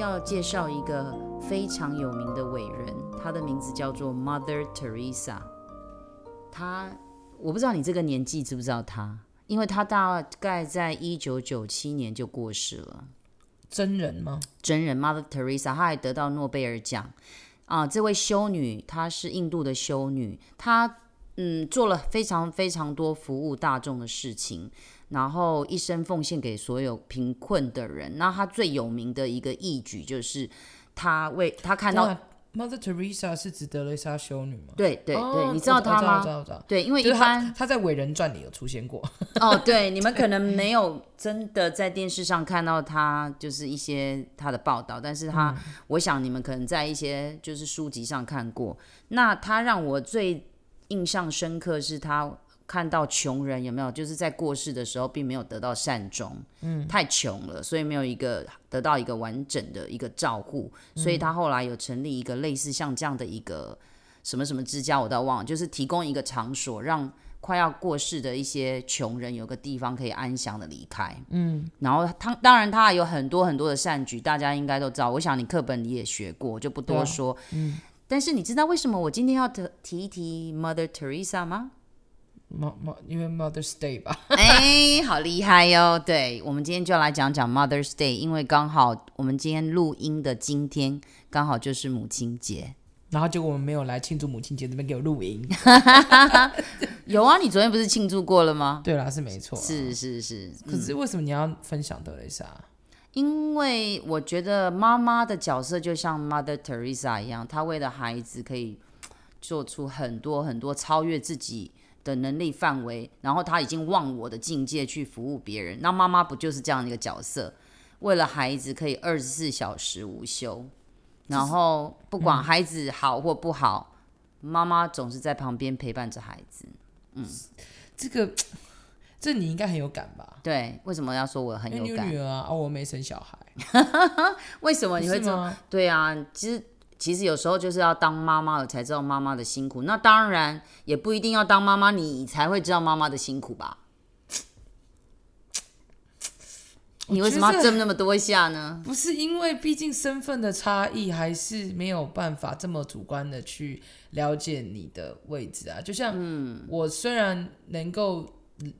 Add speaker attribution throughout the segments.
Speaker 1: 要介绍一个非常有名的伟人，他的名字叫做 Mother Teresa。他，我不知道你这个年纪知不知道他，因为他大概在一九九七年就过世了。
Speaker 2: 真人吗？
Speaker 1: 真人 Mother Teresa，她还得到诺贝尔奖啊！这位修女，她是印度的修女，她嗯做了非常非常多服务大众的事情，然后一生奉献给所有贫困的人。那他最有名的一个义举就是，他为他看到。
Speaker 2: Mother Teresa 是指德蕾莎修女吗？
Speaker 1: 对对对，哦、你知道她吗？
Speaker 2: 知道知道。
Speaker 1: 对，因为一般
Speaker 2: 她在伟人传里有出现过。
Speaker 1: 哦，对，你们可能没有真的在电视上看到她，就是一些她的报道，但是她，嗯、我想你们可能在一些就是书籍上看过。那她让我最印象深刻是她。看到穷人有没有，就是在过世的时候并没有得到善终，嗯，太穷了，所以没有一个得到一个完整的一个照顾，所以他后来有成立一个类似像这样的一个什么什么之家，我倒忘了，就是提供一个场所，让快要过世的一些穷人有个地方可以安详的离开，嗯，然后他当然他还有很多很多的善举，大家应该都知道，我想你课本里也学过，就不多说，嗯，但是你知道为什么我今天要提一提 Mother Teresa 吗？
Speaker 2: 因为 Mother's Day 吧，
Speaker 1: 哎，好厉害哟！对，我们今天就要来讲讲 Mother's Day，因为刚好我们今天录音的今天刚好就是母亲节，
Speaker 2: 然后结果我们没有来庆祝母亲节，这边给我录音。
Speaker 1: 有啊，你昨天不是庆祝过了吗？
Speaker 2: 对啦，是没错，
Speaker 1: 是是是。
Speaker 2: 可是为什么你要分享德蕾莎？
Speaker 1: 因为我觉得妈妈的角色就像 Mother Teresa 一样，她为了孩子可以做出很多很多超越自己的能力范围，然后他已经忘我的境界去服务别人。那妈妈不就是这样的一个角色？为了孩子可以二十四小时无休，然后不管孩子好或不好，嗯、妈妈总是在旁边陪伴着孩子。嗯，
Speaker 2: 这个这你应该很有感吧？
Speaker 1: 对，为什么要说我很有感？
Speaker 2: 女儿啊，哦，我没生小孩，
Speaker 1: 为什么你会这么？对啊，其实。其实有时候就是要当妈妈了才知道妈妈的辛苦，那当然也不一定要当妈妈你才会知道妈妈的辛苦吧？你为什么要争那么多下呢？
Speaker 2: 不是因为毕竟身份的差异，还是没有办法这么主观的去了解你的位置啊。就像我虽然能够。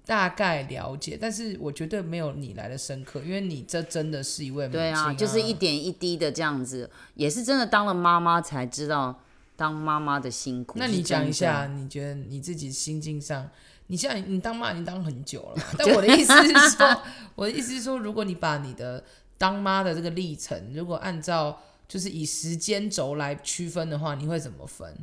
Speaker 2: 大概了解，但是我绝对没有你来的深刻，因为你这真的是一位母亲啊。
Speaker 1: 对啊，就是一点一滴的这样子，也是真的当了妈妈才知道当妈妈的辛苦。
Speaker 2: 那你讲一下，你觉得你自己心境上，你现在你当妈已经当很久了，但我的意思是说，我的意思是说，如果你把你的当妈的这个历程，如果按照就是以时间轴来区分的话，你会怎么分？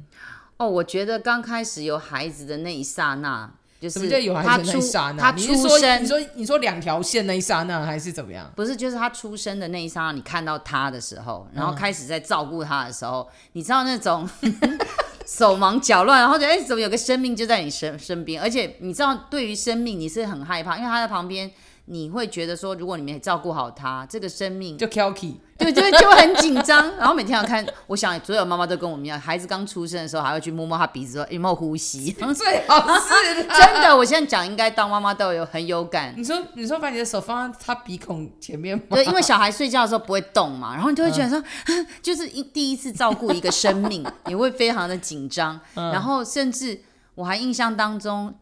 Speaker 1: 哦，我觉得刚开始有孩子的那一刹那。就是
Speaker 2: 他出他出生，你说你说两条线那一刹那还是怎么样？
Speaker 1: 不是，就是他出生的那一刹那，你看到他的时候，然后开始在照顾他的时候，嗯、你知道那种 手忙脚乱，然后觉得哎，怎么有个生命就在你身身边？而且你知道，对于生命你是很害怕，因为他在旁边。你会觉得说，如果你没照顾好他，这个生命
Speaker 2: 就 kilky，
Speaker 1: 对，就就会很紧张。然后每天要看，我想所有妈妈都跟我们一样，孩子刚出生的时候还会去摸摸他鼻子，说有没有呼吸。
Speaker 2: 最好是
Speaker 1: 真的，我现在讲应该当妈妈都有很有感。
Speaker 2: 你说，你说把你的手放在他鼻孔前面吗？
Speaker 1: 对，因为小孩睡觉的时候不会动嘛，然后你就会觉得说，嗯、就是一第一次照顾一个生命，你会非常的紧张。嗯、然后甚至我还印象当中。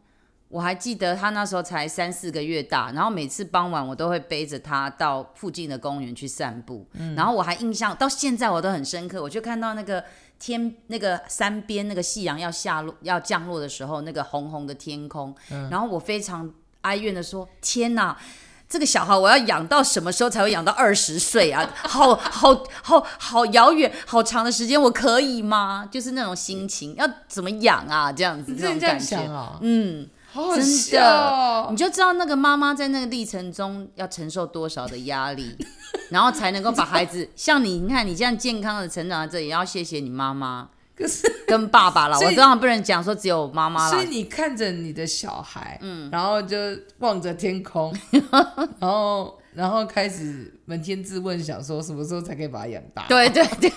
Speaker 1: 我还记得他那时候才三四个月大，然后每次傍晚我都会背着他到附近的公园去散步。嗯、然后我还印象到现在我都很深刻，我就看到那个天那个山边那个夕阳要下落要降落的时候，那个红红的天空。嗯、然后我非常哀怨的说：“天哪，这个小孩我要养到什么时候才会养到二十岁啊？好好好好遥远好长的时间，我可以吗？就是那种心情，要怎么养啊？这样子这种感觉，
Speaker 2: 啊、
Speaker 1: 嗯。”
Speaker 2: 好好笑哦，
Speaker 1: 真的，你就知道那个妈妈在那个历程中要承受多少的压力，然后才能够把孩子像你，你看你这样健康的成长在这里，也要谢谢你妈妈，可是跟爸爸了。我当然不能讲说只有妈妈了。
Speaker 2: 所以你看着你的小孩，嗯，然后就望着天空，然后然后开始扪天自问，想说什么时候才可以把他养大？
Speaker 1: 对对对，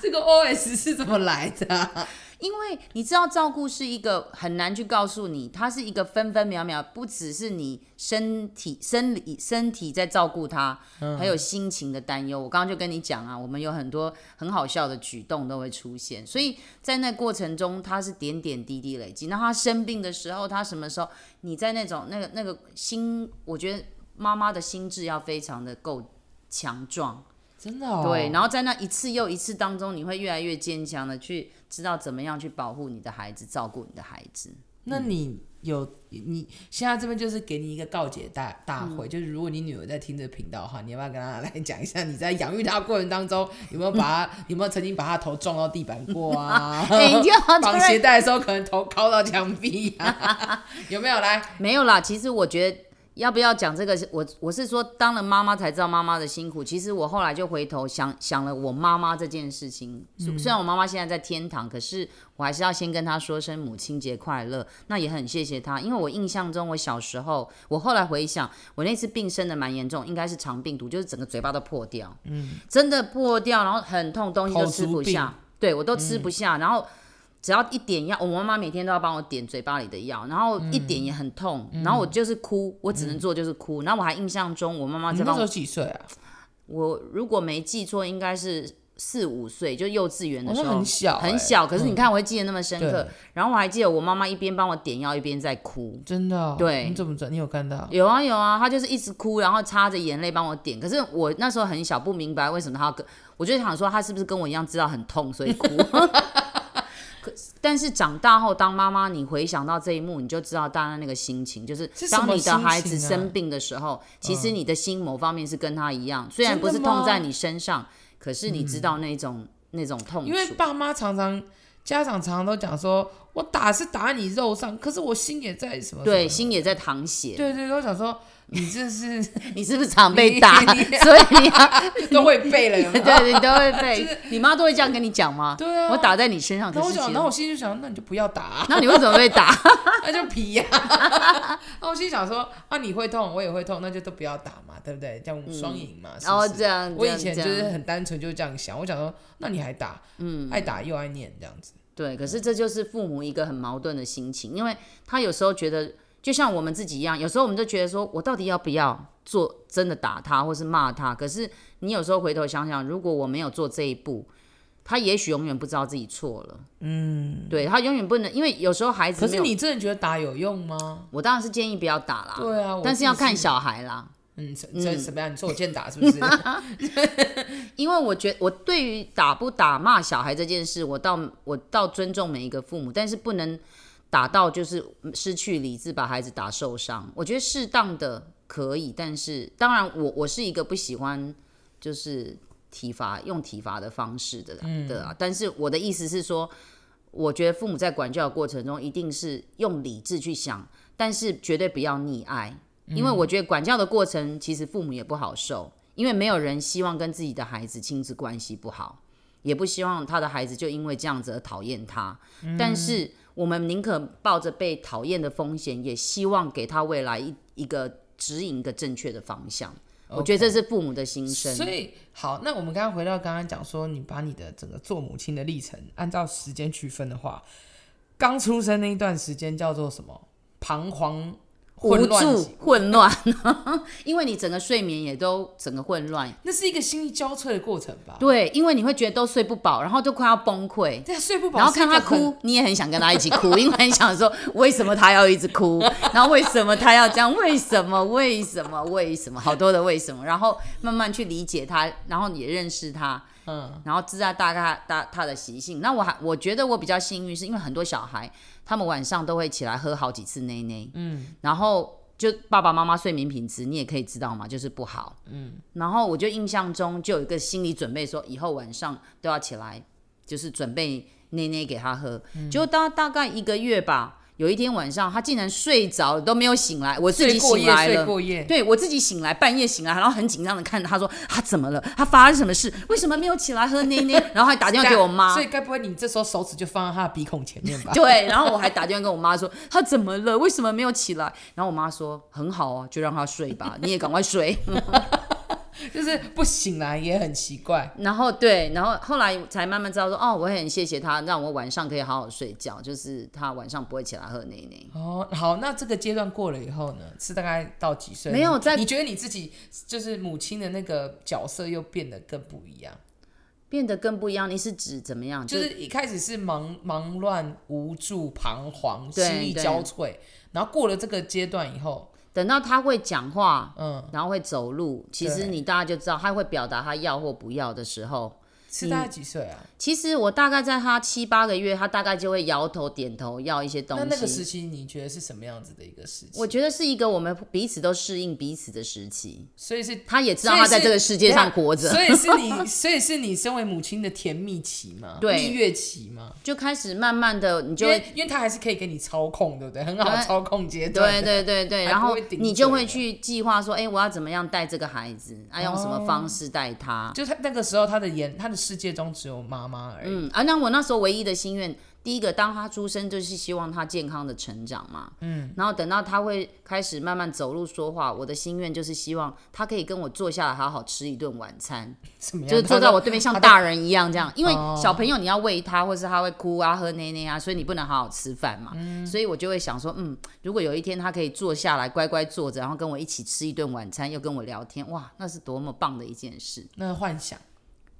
Speaker 2: 这个 OS 是怎么来的啊？
Speaker 1: 因为你知道，照顾是一个很难去告诉你，它是一个分分秒秒，不只是你身体、生理、身体在照顾他，还有心情的担忧。我刚刚就跟你讲啊，我们有很多很好笑的举动都会出现，所以在那过程中，它是点点滴滴累积。那他生病的时候，他什么时候？你在那种那个那个心，我觉得妈妈的心智要非常的够强壮。
Speaker 2: 真的哦，
Speaker 1: 对，然后在那一次又一次当中，你会越来越坚强的去知道怎么样去保护你的孩子，照顾你的孩子。
Speaker 2: 那你有你现在这边就是给你一个告解大大会，嗯、就是如果你女儿在听这频道的话，你要不要跟她来讲一下你在养育她过程当中有没有把她 有没有曾经把她头撞到地板过啊？绑鞋带的时候可能头靠到墙壁啊？有没有来？
Speaker 1: 没有啦，其实我觉得。要不要讲这个？我我是说，当了妈妈才知道妈妈的辛苦。其实我后来就回头想想了我妈妈这件事情。嗯、虽然我妈妈现在在天堂，可是我还是要先跟她说声母亲节快乐。那也很谢谢她，因为我印象中我小时候，我后来回想，我那次病生的蛮严重，应该是肠病毒，就是整个嘴巴都破掉，嗯，真的破掉，然后很痛，东西都吃不下，对我都吃不下，嗯、然后。只要一点药，我妈妈每天都要帮我点嘴巴里的药，然后一点也很痛，嗯、然后我就是哭，嗯、我只能做就是哭。然后我还印象中，我妈妈在帮我。
Speaker 2: 那时候几岁啊？
Speaker 1: 我如果没记错，应该是四五岁，就幼稚园的时候，
Speaker 2: 很小、欸，
Speaker 1: 很小。可是你看，我会记得那么深刻。
Speaker 2: 嗯、
Speaker 1: 然后我还记得我妈妈一边帮我点药，一边在哭。
Speaker 2: 真的、哦？
Speaker 1: 对。
Speaker 2: 你怎么知道？你有看到？
Speaker 1: 有啊有啊，她就是一直哭，然后擦着眼泪帮我点。可是我那时候很小，不明白为什么她要跟，我就想说她是不是跟我一样知道很痛，所以哭。但是长大后当妈妈，你回想到这一幕，你就知道大家那个心情，就是当你的孩子生病的时候，啊、其实你的心某方面是跟他一样，虽然不是痛在你身上，可是你知道那种、嗯、那种痛。
Speaker 2: 因为爸妈常常，家长常常都讲说，我打是打你肉上，可是我心也在什么，什么？
Speaker 1: 对，心也在淌血。
Speaker 2: 对对，都想说。你这是
Speaker 1: 你是不是常被打？所以你
Speaker 2: 都会背了，有有？
Speaker 1: 对，你都会背。就是、你妈都会这样跟你讲吗？
Speaker 2: 对啊，
Speaker 1: 我打在你身上。那我
Speaker 2: 想，那我心里就想，那你就不要打、啊。
Speaker 1: 那你为什么被打？
Speaker 2: 那就皮呀、啊。那我心里想说，啊，你会痛，我也会痛，那就都不要打嘛，对不对？这样双赢嘛。然后、嗯、这样，我以前就是很单纯，就是这样想。我想说，那你还打？嗯，爱打又爱念这样子。
Speaker 1: 对，可是这就是父母一个很矛盾的心情，因为他有时候觉得。就像我们自己一样，有时候我们就觉得说，我到底要不要做真的打他，或是骂他？可是你有时候回头想想，如果我没有做这一步，他也许永远不知道自己错了。嗯，对，他永远不能，因为有时候孩子。可是
Speaker 2: 你真的觉得打有用吗？
Speaker 1: 我当然是建议不要打啦。
Speaker 2: 对啊，
Speaker 1: 但是要看小孩啦。
Speaker 2: 嗯，这什么样？你说我欠打是不是？
Speaker 1: 因为我觉得我对于打不打骂小孩这件事，我倒我倒尊重每一个父母，但是不能。打到就是失去理智，把孩子打受伤。我觉得适当的可以，但是当然我我是一个不喜欢就是体罚用体罚的方式的的啊。嗯、但是我的意思是说，我觉得父母在管教的过程中一定是用理智去想，但是绝对不要溺爱，因为我觉得管教的过程其实父母也不好受，因为没有人希望跟自己的孩子亲子关系不好，也不希望他的孩子就因为这样子而讨厌他，嗯、但是。我们宁可抱着被讨厌的风险，也希望给他未来一一个指引一个正确的方向。我觉得这是父母的心声。
Speaker 2: 所以，好，那我们刚刚回到刚刚讲说，你把你的整个做母亲的历程按照时间区分的话，刚出生那一段时间叫做什么？彷徨。
Speaker 1: 无助、混乱，因为你整个睡眠也都整个混乱，
Speaker 2: 那是一个心力交瘁的过程吧？
Speaker 1: 对，因为你会觉得都睡不饱，然后都快要崩溃。
Speaker 2: 对，睡不饱，
Speaker 1: 然后看他哭，你也很想跟他一起哭，因为很想说为什么他要一直哭，然后为什么他要这样？为什么？为什么？为什么？好多的为什么？然后慢慢去理解他，然后也认识他，嗯，然后知道大概大他的习性。那我还我觉得我比较幸运，是因为很多小孩。他们晚上都会起来喝好几次奶奶，嗯，然后就爸爸妈妈睡眠品质你也可以知道嘛，就是不好，嗯，然后我就印象中就有一个心理准备，说以后晚上都要起来，就是准备奶奶给他喝，嗯，就大大概一个月吧。有一天晚上，他竟然睡着了都没有醒来，我自己醒来了。
Speaker 2: 睡过夜，
Speaker 1: 对，我自己醒来，半夜醒来，然后很紧张的看着他说：“他怎么了？他发生什么事？为什么没有起来喝奶奶？” 然后还打电话给我妈。
Speaker 2: 所以该不会你这时候手指就放在他的鼻孔前面吧？
Speaker 1: 对，然后我还打电话跟我妈说：“他怎么了？为什么没有起来？”然后我妈说：“很好啊，就让他睡吧，你也赶快睡。”
Speaker 2: 就是不醒来也很奇怪。
Speaker 1: 然后对，然后后来才慢慢知道说，哦，我也很谢谢他，让我晚上可以好好睡觉，就是他晚上不会起来喝奶奶。
Speaker 2: 哦，好，那这个阶段过了以后呢，是大概到几岁？
Speaker 1: 没有在，
Speaker 2: 你觉得你自己就是母亲的那个角色又变得更不一样？
Speaker 1: 变得更不一样，你是指怎么样？
Speaker 2: 就，就是一开始是忙忙乱、无助、彷徨、心力交瘁，然后过了这个阶段以后，
Speaker 1: 等到他会讲话，嗯，然后会走路，其实你大家就知道他会表达他要或不要的时候。
Speaker 2: 是大概几岁啊？
Speaker 1: 其实我大概在他七八个月，他大概就会摇头点头要一些东西。
Speaker 2: 那那个时期你觉得是什么样子的一个时期？
Speaker 1: 我觉得是一个我们彼此都适应彼此的时期。
Speaker 2: 所以是
Speaker 1: 他也知道他在这个世界上活着。
Speaker 2: 所以是你，所以是你身为母亲的甜蜜期嘛？
Speaker 1: 对，
Speaker 2: 蜜月期嘛？
Speaker 1: 就开始慢慢的，你就会，
Speaker 2: 因为他还是可以给你操控，对不对？很好操控阶段。
Speaker 1: 对对对对，然后你就会去计划说，哎，我要怎么样带这个孩子？啊，用什么方式带他？
Speaker 2: 就他那个时候，他的眼，他的世界中只有。妈妈而已。
Speaker 1: 嗯，啊，那我那时候唯一的心愿。第一个，当他出生就是希望他健康的成长嘛，嗯，然后等到他会开始慢慢走路说话，我的心愿就是希望他可以跟我坐下来好好吃一顿晚餐，
Speaker 2: 怎么样？
Speaker 1: 就是坐在我对面像大人一样这样，因为小朋友你要喂他，或是他会哭啊、喝奶奶啊，所以你不能好好吃饭嘛，嗯，所以我就会想说，嗯，如果有一天他可以坐下来乖乖坐着，然后跟我一起吃一顿晚餐，又跟我聊天，哇，那是多么棒的一件事，
Speaker 2: 那个幻想。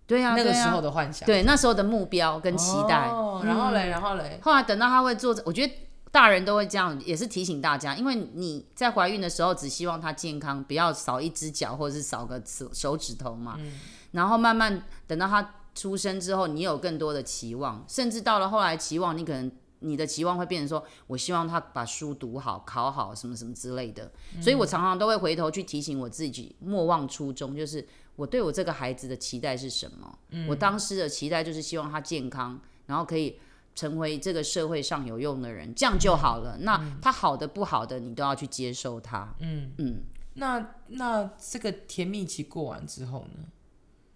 Speaker 1: 对呀、啊，
Speaker 2: 那个时候的幻想，
Speaker 1: 对，那时候的目标跟期待。
Speaker 2: 哦，然后嘞，然后嘞，
Speaker 1: 后来等到他会做，我觉得大人都会这样，也是提醒大家，因为你在怀孕的时候只希望他健康，不要少一只脚或者是少个手手指头嘛。嗯。然后慢慢等到他出生之后，你有更多的期望，甚至到了后来期望，你可能你的期望会变成说，我希望他把书读好、考好什么什么之类的。所以我常常都会回头去提醒我自己，莫忘初衷，就是。我对我这个孩子的期待是什么？嗯，我当时的期待就是希望他健康，然后可以成为这个社会上有用的人，这样就好了。嗯，那他好的不好的，你都要去接受他。嗯嗯。
Speaker 2: 那那这个甜蜜期过完之后呢？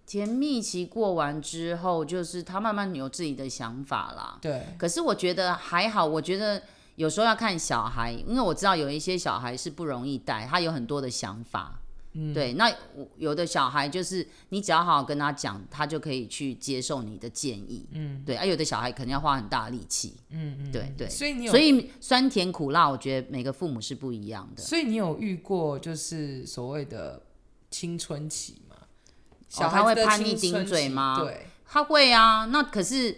Speaker 1: 甜蜜期过完之后，就是他慢慢有自己的想法啦。
Speaker 2: 对。可
Speaker 1: 是我觉得还好，我觉得有时候要看小孩，因为我知道有一些小孩是不容易带，他有很多的想法。嗯，对，那有的小孩就是你只要好好跟他讲，他就可以去接受你的建议。嗯，对，而、啊、有的小孩可能要花很大力气。嗯嗯，对对。
Speaker 2: 所以你有，
Speaker 1: 所以酸甜苦辣，我觉得每个父母是不一样的。
Speaker 2: 所以你有遇过就是所谓的青春期吗？小
Speaker 1: 孩、哦、会叛逆顶嘴吗？
Speaker 2: 对，
Speaker 1: 他会啊。那可是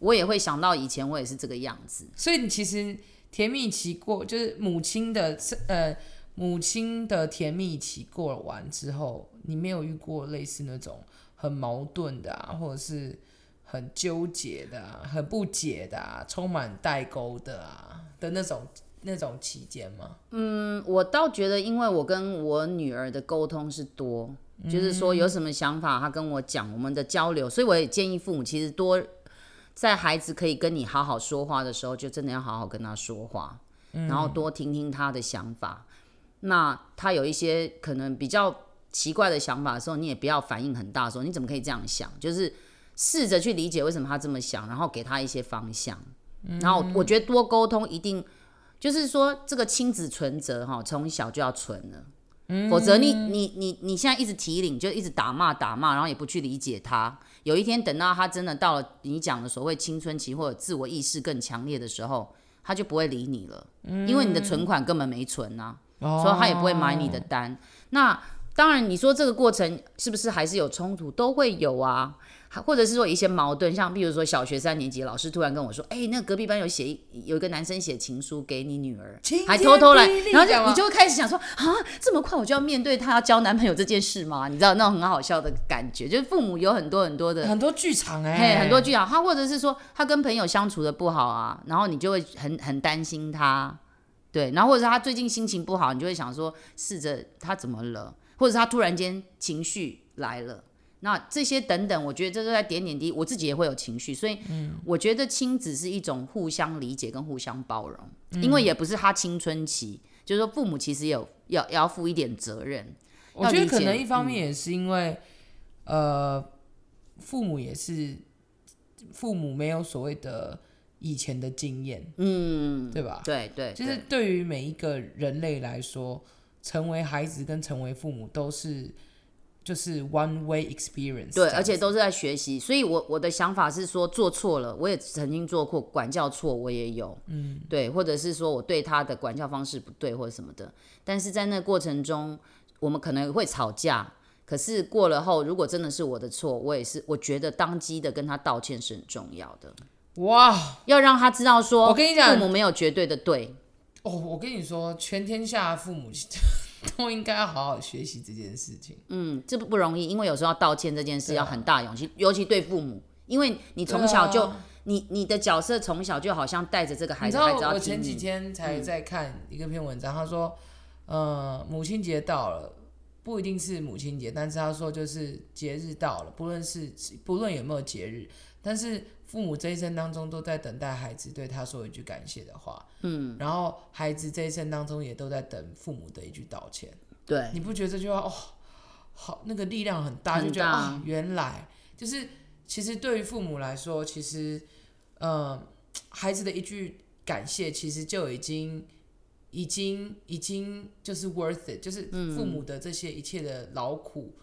Speaker 1: 我也会想到以前我也是这个样子。
Speaker 2: 所以你其实甜蜜期过，就是母亲的呃。母亲的甜蜜期过完之后，你没有遇过类似那种很矛盾的啊，或者是很纠结的啊，很不解的啊，充满代沟的啊的那种那种期间吗？
Speaker 1: 嗯，我倒觉得，因为我跟我女儿的沟通是多，就是说有什么想法，她跟我讲，我们的交流，所以我也建议父母其实多在孩子可以跟你好好说话的时候，就真的要好好跟他说话，然后多听听他的想法。那他有一些可能比较奇怪的想法的时候，你也不要反应很大，说你怎么可以这样想？就是试着去理解为什么他这么想，然后给他一些方向。然后我觉得多沟通一定就是说这个亲子存折哈，从小就要存了，否则你你你你现在一直提领，就一直打骂打骂，然后也不去理解他。有一天等到他真的到了你讲的所谓青春期或者自我意识更强烈的时候，他就不会理你了，因为你的存款根本没存啊。所以他也不会买你的单。Oh. 那当然，你说这个过程是不是还是有冲突？都会有啊，或者是说一些矛盾，像比如说小学三年级老师突然跟我说：“哎、欸，那隔壁班有写有一个男生写情书给你女儿，还偷偷来。”然后就你就会开始想说：“啊，这么快我就要面对他要交男朋友这件事吗？”你知道那种很好笑的感觉，就是父母有很多很多的
Speaker 2: 很多剧场哎、欸，
Speaker 1: 很多剧场。他或者是说他跟朋友相处的不好啊，然后你就会很很担心他。对，然后或者是他最近心情不好，你就会想说，试着他怎么了，或者是他突然间情绪来了，那这些等等，我觉得这都在点点滴，我自己也会有情绪，所以我觉得亲子是一种互相理解跟互相包容，嗯、因为也不是他青春期，就是说父母其实有要要负一点责任。
Speaker 2: 我觉得可能一方面也是因为，嗯、呃，父母也是父母没有所谓的。以前的经验，嗯，对吧？
Speaker 1: 对对，
Speaker 2: 就是对于每一个人类来说，成为孩子跟成为父母都是就是 one way experience。
Speaker 1: 对，而且都是在学习。所以我，我我的想法是说，做错了，我也曾经做过管教错，我也有，嗯，对，或者是说我对他的管教方式不对，或者什么的。但是在那个过程中，我们可能会吵架。可是过了后，如果真的是我的错，我也是，我觉得当机的跟他道歉是很重要的。哇，要让他知道说，我跟你讲，父母没有绝对的对。
Speaker 2: 哦，我跟你说，全天下父母 都应该要好好学习这件事情。
Speaker 1: 嗯，这不不容易，因为有时候要道歉这件事要很大勇气，啊、尤其对父母，因为你从小就，啊、你你的角色从小就好像带着这个孩子。你知道，
Speaker 2: 我前几天才在看一个篇文章，嗯、他说，呃，母亲节到了。不一定是母亲节，但是他说就是节日到了，不论是不论有没有节日，但是父母这一生当中都在等待孩子对他说一句感谢的话，嗯，然后孩子这一生当中也都在等父母的一句道歉，
Speaker 1: 对，
Speaker 2: 你不觉得这句话哦，好那个力量很大，很大就觉得啊、哦，原来。就是其实对于父母来说，其实呃孩子的一句感谢，其实就已经。已经已经就是 worth it，就是父母的这些一切的劳苦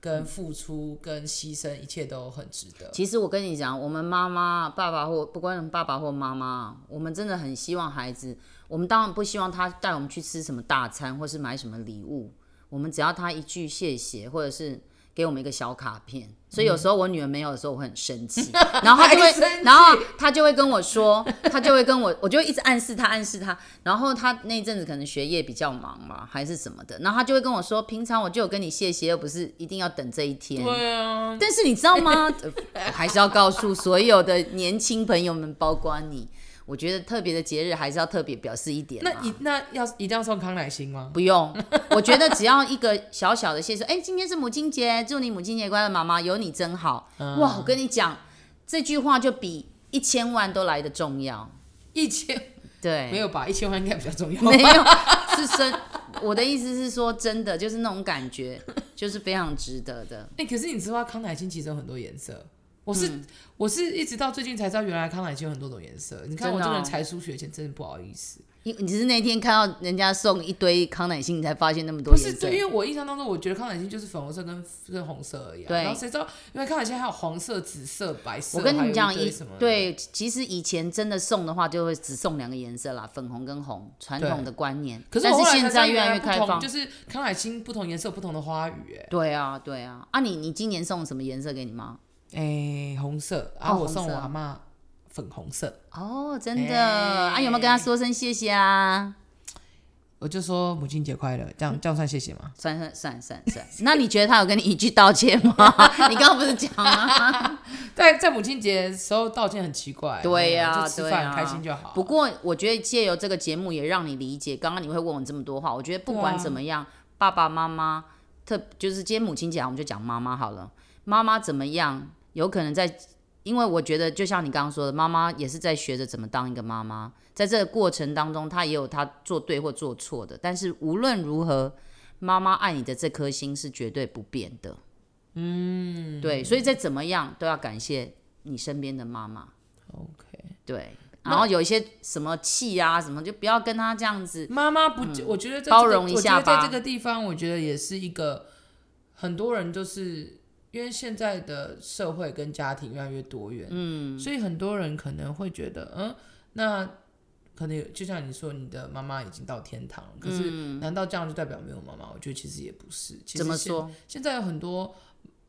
Speaker 2: 跟付出跟牺牲，一切都很值得。
Speaker 1: 其实我跟你讲，我们妈妈、爸爸或不管爸爸或妈妈，我们真的很希望孩子。我们当然不希望他带我们去吃什么大餐，或是买什么礼物。我们只要他一句谢谢，或者是。给我们一个小卡片，所以有时候我女儿没有的时候，我会很生气，然后她就会，然后她就会跟我说，她就会跟我，我就一直暗示她，暗示她，然后她那阵子可能学业比较忙嘛，还是什么的，然后她就会跟我说，平常我就有跟你谢谢，又不是一定要等这一天。
Speaker 2: 对啊。
Speaker 1: 但是你知道吗？我 还是要告诉所有的年轻朋友们，包括你。我觉得特别的节日还是要特别表示一点。
Speaker 2: 那一那要一定要送康乃馨吗？
Speaker 1: 不用，我觉得只要一个小小的谢谢，哎、欸，今天是母亲节，祝你母亲节快乐，妈妈有你真好。嗯、哇，我跟你讲，这句话就比一千万都来的重要。
Speaker 2: 一千？
Speaker 1: 对，
Speaker 2: 没有吧？一千万应该比较重要。
Speaker 1: 没有，是真。我的意思是说，真的就是那种感觉，就是非常值得的。
Speaker 2: 哎、欸，可是你知道康乃馨其实有很多颜色。我是、嗯、我是一直到最近才知道，原来康乃馨有很多种颜色。你看我这个人才疏学浅，真的不好意思。
Speaker 1: 你你是那天看到人家送一堆康乃馨，你才发现那么多颜色？
Speaker 2: 不是，对，因为我印象当中，我觉得康乃馨就是粉红色跟跟红色而已、啊。对。然后谁知道，因为康乃馨还有黄色、紫色、白色。
Speaker 1: 我跟你讲，一对，其实以前真的送的话，就会只送两个颜色啦，粉红跟红，传统的观念。可是，但是现在越来越开放，
Speaker 2: 就是康乃馨不同颜色不同的花语。哎。
Speaker 1: 对啊，对啊。啊你，你你今年送什么颜色给你妈？
Speaker 2: 哎、欸，红色啊！我送我阿妈粉红色
Speaker 1: 哦，真的、欸、啊？有没有跟他说声谢谢啊？
Speaker 2: 我就说母亲节快乐，这样这样算谢谢吗？
Speaker 1: 算算算算算。那你觉得他有跟你一句道歉吗？你刚刚不是讲吗？
Speaker 2: 在在母亲节时候道歉很奇怪。
Speaker 1: 对呀、
Speaker 2: 吃饭开心就好。
Speaker 1: 不过我觉得借由这个节目也让你理解，刚刚你会问我这么多话，我觉得不管怎么样，啊、爸爸妈妈特就是今天母亲节，我们就讲妈妈好了。妈妈怎么样？有可能在，因为我觉得就像你刚刚说的，妈妈也是在学着怎么当一个妈妈，在这个过程当中，她也有她做对或做错的。但是无论如何，妈妈爱你的这颗心是绝对不变的。嗯，对，所以再怎么样都要感谢你身边的妈妈。
Speaker 2: OK，
Speaker 1: 对，然后有一些什么气啊什么，就不要跟她这样子。
Speaker 2: 妈妈不，嗯、我觉得、这个、
Speaker 1: 包容一下吧。
Speaker 2: 在这个地方，我觉得也是一个很多人就是。因为现在的社会跟家庭越来越多元，嗯，所以很多人可能会觉得，嗯，那可能有就像你说，你的妈妈已经到天堂，可是难道这样就代表没有妈妈？我觉得其实也不是。其实
Speaker 1: 怎么说？
Speaker 2: 现在有很多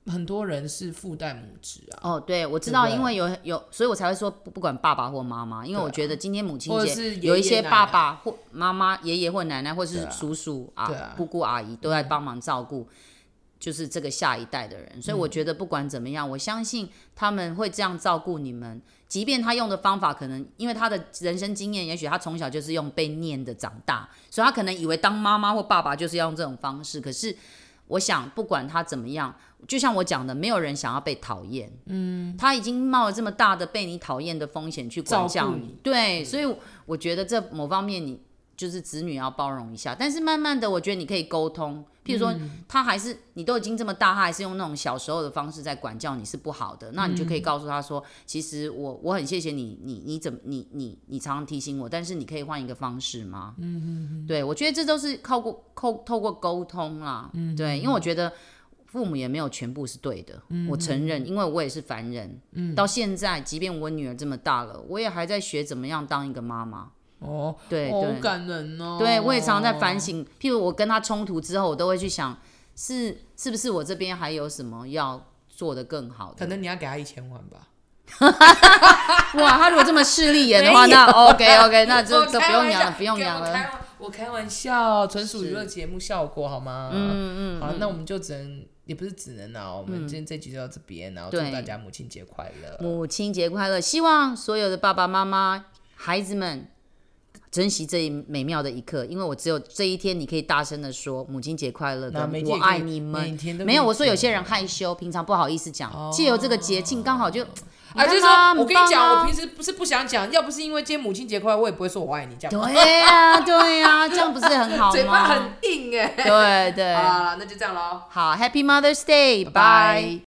Speaker 2: 很多人是父代母职啊。
Speaker 1: 哦，对，我知道，因为有有，所以我才会说不不管爸爸或妈妈，因为我觉得今天母亲节有一些爸爸或妈妈、爷爷或奶奶，或是叔叔啊、姑姑阿姨都在帮忙照顾。就是这个下一代的人，所以我觉得不管怎么样，嗯、我相信他们会这样照顾你们。即便他用的方法可能，因为他的人生经验，也许他从小就是用被念的长大，所以他可能以为当妈妈或爸爸就是要用这种方式。可是我想，不管他怎么样，就像我讲的，没有人想要被讨厌。嗯，他已经冒了这么大的被你讨厌的风险去管教你，你对，所以我觉得这某方面你。就是子女要包容一下，但是慢慢的，我觉得你可以沟通。譬如说，他还是你都已经这么大，他还是用那种小时候的方式在管教你是不好的，那你就可以告诉他说，其实我我很谢谢你，你你怎么你你你常常提醒我，但是你可以换一个方式吗？嗯嗯对，我觉得这都是靠过透透过沟通啦。嗯，对，因为我觉得父母也没有全部是对的，
Speaker 2: 嗯、
Speaker 1: 我承认，因为我也是凡人。嗯，到现在，即便我女儿这么大了，我也还在学怎么样当一个妈妈。
Speaker 2: 哦，
Speaker 1: 对
Speaker 2: 对，
Speaker 1: 好
Speaker 2: 感人哦。
Speaker 1: 对，我也常常在反省，譬如我跟他冲突之后，我都会去想，是是不是我这边还有什么要做的更好的？
Speaker 2: 可能你要给他一千万吧。
Speaker 1: 哇，他如果这么势利眼的话，那 OK OK，那就 就不用养了，不用养了。
Speaker 2: 我开玩笑，纯属娱乐节目效果好吗？嗯嗯。好，那我们就只能，也不是只能啊，我们今天这集就到这边，然后祝大家母亲节快乐。
Speaker 1: 母亲节快乐！希望所有的爸爸妈妈、孩子们珍惜这一美妙的一刻，因为我只有这一天，你可以大声的说“母亲节快乐”，跟我爱你们。没有，我说有些人害羞，平常不好意思讲，借由这个节庆，刚好就。
Speaker 2: 啊，就是说，我跟你讲，我平时不是不想讲，要不是因为今天母亲节快乐，我也不会说我爱你这样。
Speaker 1: 对呀，对呀，这样不是很好吗？
Speaker 2: 嘴巴很硬哎。
Speaker 1: 对对。
Speaker 2: 啊，那就这样喽。
Speaker 1: 好，Happy Mother's Day，拜。